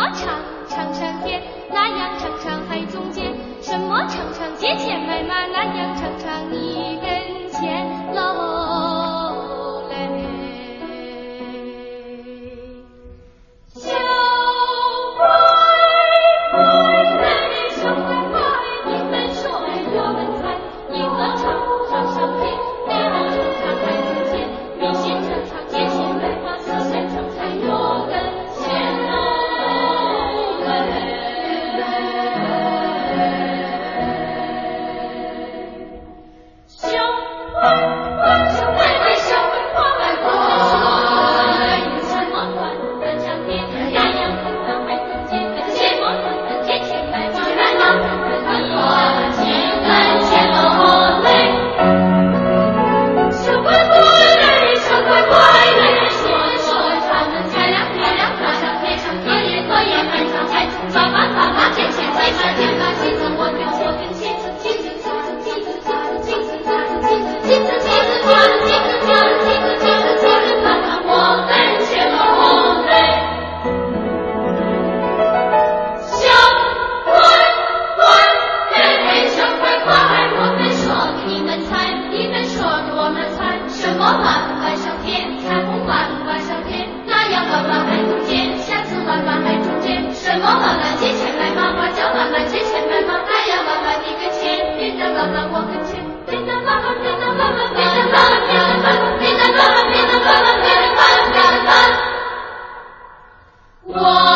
好巧妈妈谢谢妈妈哎呀妈妈你个钱你个妈妈我个钱你个妈妈你个妈妈你个妈妈你个妈妈你个妈妈你个妈妈你个妈妈你妈妈我